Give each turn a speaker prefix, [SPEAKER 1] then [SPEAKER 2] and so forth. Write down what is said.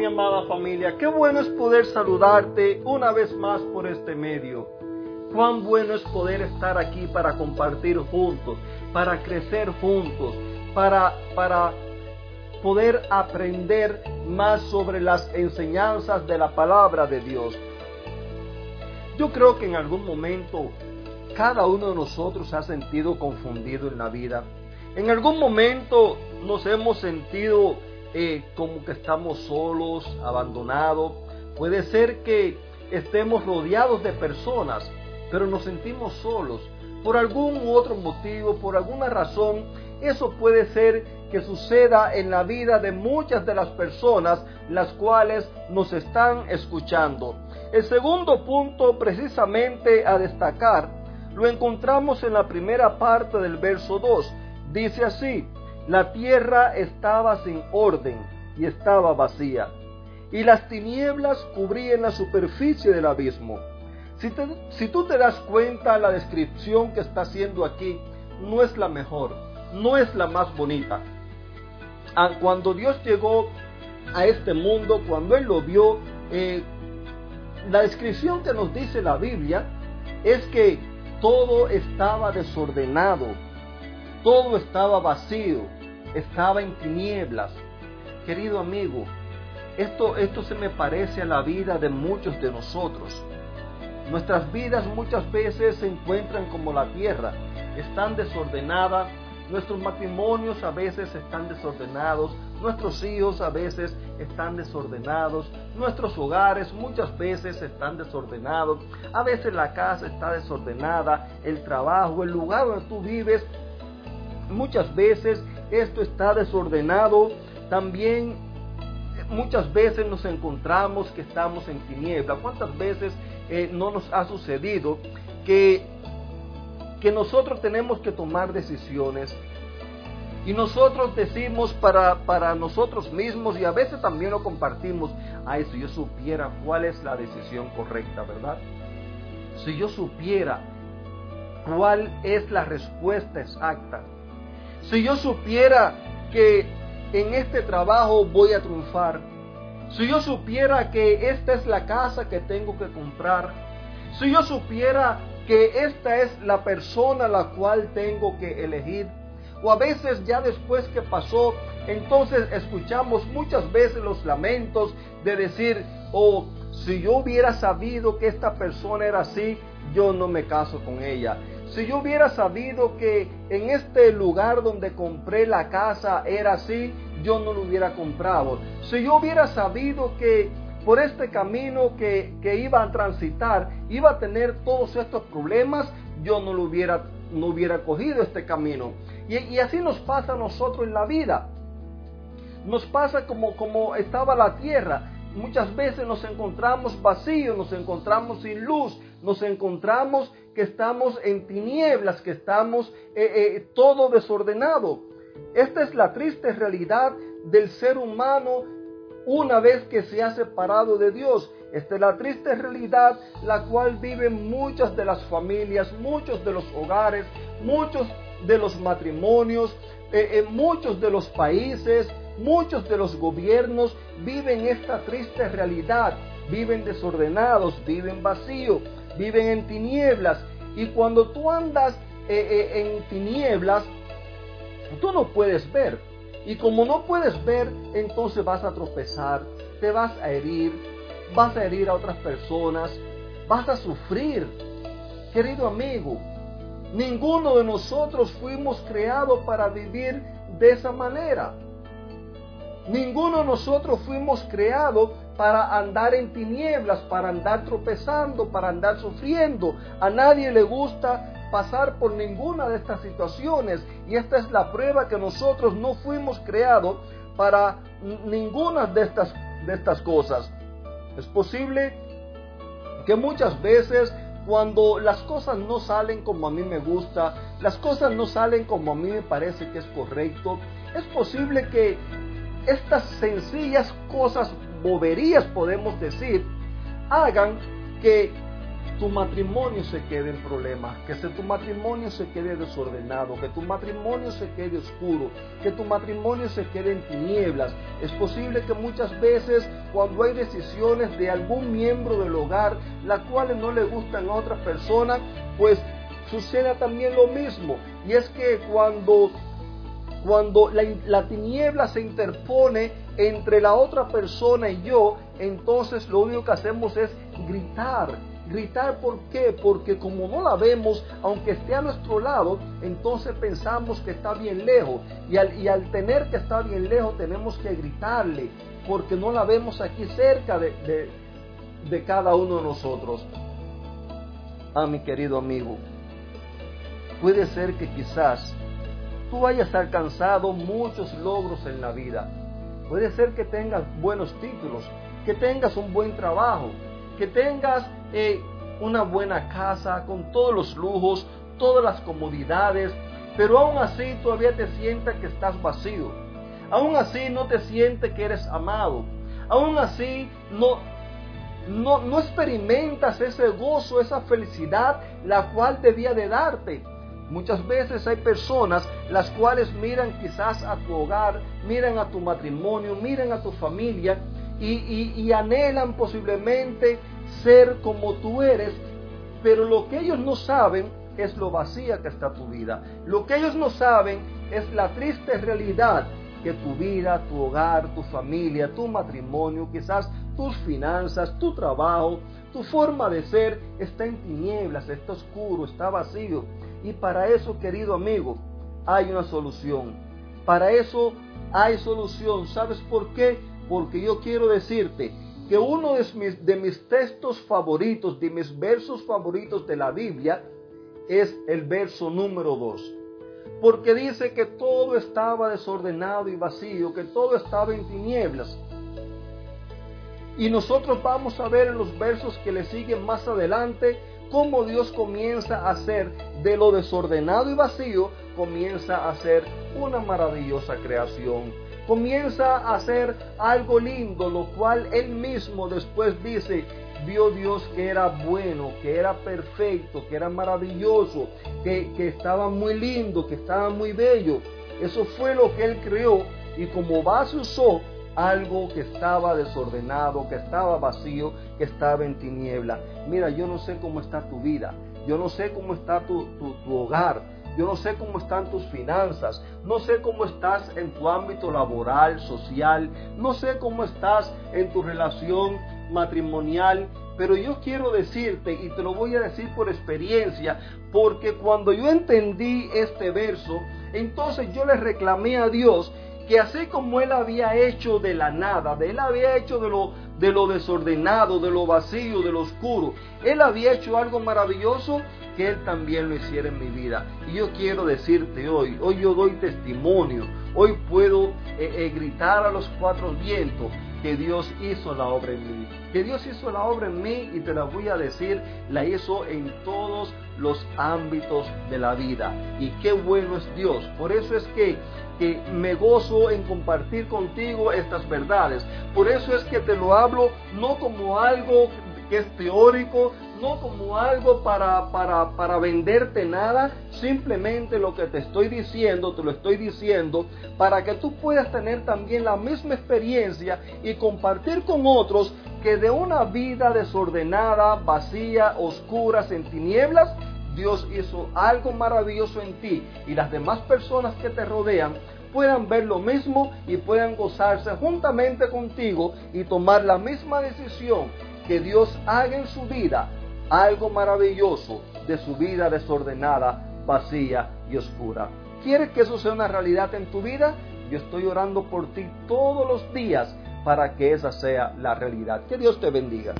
[SPEAKER 1] mi amada familia, qué bueno es poder saludarte una vez más por este medio. Cuán bueno es poder estar aquí para compartir juntos, para crecer juntos, para, para poder aprender más sobre las enseñanzas de la palabra de Dios. Yo creo que en algún momento cada uno de nosotros se ha sentido confundido en la vida. En algún momento nos hemos sentido eh, como que estamos solos, abandonados. Puede ser que estemos rodeados de personas, pero nos sentimos solos. Por algún otro motivo, por alguna razón, eso puede ser que suceda en la vida de muchas de las personas las cuales nos están escuchando. El segundo punto precisamente a destacar lo encontramos en la primera parte del verso 2. Dice así, la tierra estaba sin orden y estaba vacía, y las tinieblas cubrían la superficie del abismo. Si, tú te das cuenta, la descripción que está haciendo aquí no es la mejor, no es la más bonita. Ah, cuando Dios llegó a este mundo, cuando Él lo vio, eh, la descripción que nos dice la Biblia es que todo estaba desordenado, todo estaba vacío, estaba en tinieblas. Querido amigo, esto, esto se me parece a la vida de muchos de nosotros. Nuestras vidas muchas veces se encuentran como la tierra, están desordenadas, nuestros matrimonios a veces están desordenados, nuestros hijos a veces están desordenados, nuestros hogares muchas veces están desordenados, a veces la casa está desordenada, el trabajo, el lugar donde tú vives muchas veces esto está desordenado. También muchas veces nos encontramos que estamos en tiniebla. ¿Cuántas veces eh, no nos ha sucedido que, que nosotros tenemos que tomar decisiones? Y nosotros decimos para, para nosotros mismos y a veces también lo compartimos, ay, si yo supiera cuál es la decisión correcta, ¿verdad? Si yo supiera cuál es la respuesta exacta, si yo supiera que en este trabajo voy a triunfar, si yo supiera que esta es la casa que tengo que comprar, si yo supiera que esta es la persona la cual tengo que elegir, o a veces ya después que pasó, entonces escuchamos muchas veces los lamentos de decir, oh, si yo hubiera sabido que esta persona era así, yo no me caso con ella. Si yo hubiera sabido que en este lugar donde compré la casa era así, yo no lo hubiera comprado. Si yo hubiera sabido que por este camino que, iba a transitar iba a tener todos estos problemas, yo no lo hubiera, no hubiera cogido este camino. Y, y, así nos pasa a nosotros en la vida. Nos pasa como, como estaba la tierra. Muchas veces nos encontramos vacíos, nos encontramos sin luz, nos encontramos estamos en tinieblas, que estamos eh, eh, todo desordenado. Esta es la triste realidad del ser humano una vez que se ha separado de Dios. Esta es la triste realidad la cual viven muchas de las familias, muchos de los hogares, muchos de los matrimonios, eh, muchos de los países, muchos de los gobiernos viven esta triste realidad. Viven desordenados, viven vacíos, viven en tinieblas. Y cuando tú andas eh, eh, en tinieblas, tú no puedes ver. Y como no puedes ver, entonces vas a tropezar, te vas a herir, vas a herir a otras personas, vas a sufrir. Querido amigo, ninguno de nosotros fuimos creados para vivir de esa manera. Ninguno de nosotros fuimos creados para andar en tinieblas, para andar tropezando, para andar sufriendo. A nadie le gusta pasar por ninguna de estas situaciones y esta es la prueba que nosotros no fuimos creados para ninguna de estas, de estas cosas. Es posible que muchas veces cuando las cosas no salen como a mí me gusta, las cosas no salen como a mí me parece que es correcto, es posible que estas sencillas cosas, boberías podemos decir, hagan que tu matrimonio se quede en problemas, que tu matrimonio se quede desordenado, que tu matrimonio se quede oscuro, que tu matrimonio se quede en tinieblas. Es posible que muchas veces cuando hay decisiones de algún miembro del hogar, las cuales no le gustan a otra persona, pues suceda también lo mismo. Y es que cuando cuando la, la, tiniebla se interpone entre la otra persona y yo, entonces lo único que hacemos es gritar. Gritar, ¿por qué? Porque como no la vemos, aunque esté a nuestro lado, entonces pensamos que está bien lejos. Y al, tener que estar bien lejos, tenemos que gritarle, porque no la vemos aquí cerca de cada uno de nosotros. Ah, mi querido amigo, puede ser que quizás tú hayas alcanzado muchos logros en la vida. Puede ser que tengas buenos títulos, que tengas un buen trabajo, que tengas eh, una buena casa con todos los lujos, todas las comodidades, pero aún así todavía te sientes que estás vacío. Aún así no te sientes que eres amado. Aún así no, no, no experimentas ese gozo, esa felicidad, la cual debía de darte. Muchas veces hay personas las cuales miran quizás a tu hogar, miran a tu matrimonio, miran a tu familia y, anhelan posiblemente ser como tú eres, pero lo que ellos no saben es lo vacía que está tu vida. Lo que ellos no saben es la triste realidad que tu vida, tu hogar, tu familia, tu matrimonio, quizás tus finanzas, tu trabajo, tu forma de ser está en tinieblas, está oscuro, está vacío. Y para eso, querido amigo, hay una solución. Para eso hay solución. ¿Sabes por qué? Porque yo quiero decirte que uno de mis, textos favoritos, de mis versos favoritos de la Biblia, es el verso número 2. Porque dice que todo estaba desordenado y vacío, que todo estaba en tinieblas. Y nosotros vamos a ver en los versos que le siguen más adelante cómo Dios comienza a hacer de lo desordenado y vacío, comienza a hacer una maravillosa creación. Comienza a hacer algo lindo, lo cual Él mismo después dice, vio Dios que era bueno, que era perfecto, que era maravilloso, que, que estaba muy lindo, que estaba muy bello. Eso fue lo que Él creó y como base usó algo que estaba desordenado, que estaba vacío, que estaba en tiniebla. Mira, yo no sé cómo está tu vida, yo no sé cómo está tu, tu, hogar, yo no sé cómo están tus finanzas, no sé cómo estás en tu ámbito laboral, social, no sé cómo estás en tu relación matrimonial, pero yo quiero decirte, y te lo voy a decir por experiencia, porque cuando yo entendí este verso, entonces yo le reclamé a Dios que así como él había hecho de la nada, él había hecho de lo, de lo desordenado, de lo vacío, de lo oscuro, él había hecho algo maravilloso, que él también lo hiciera en mi vida. Y yo quiero decirte hoy, hoy yo doy testimonio, hoy puedo eh, eh, gritar a los cuatro vientos que Dios hizo la obra en mí. Que Dios hizo la obra en mí y te la voy a decir, la hizo en todos los ámbitos de la vida. Y qué bueno es Dios. Por eso es que que me gozo en compartir contigo estas verdades. Por eso es que te lo hablo no como algo que es teórico, no como algo para, para, para venderte nada, simplemente lo que te estoy diciendo, te lo estoy diciendo para que tú puedas tener también la misma experiencia y compartir con otros que de una vida desordenada, vacía, oscura, en tinieblas, Dios hizo algo maravilloso en ti y las demás personas que te rodean puedan ver lo mismo y puedan gozarse juntamente contigo y tomar la misma decisión que Dios haga en su vida algo maravilloso de su vida desordenada, vacía y oscura. ¿Quieres que eso sea una realidad en tu vida? Yo estoy orando por ti todos los días para que esa sea la realidad. Que Dios te bendiga.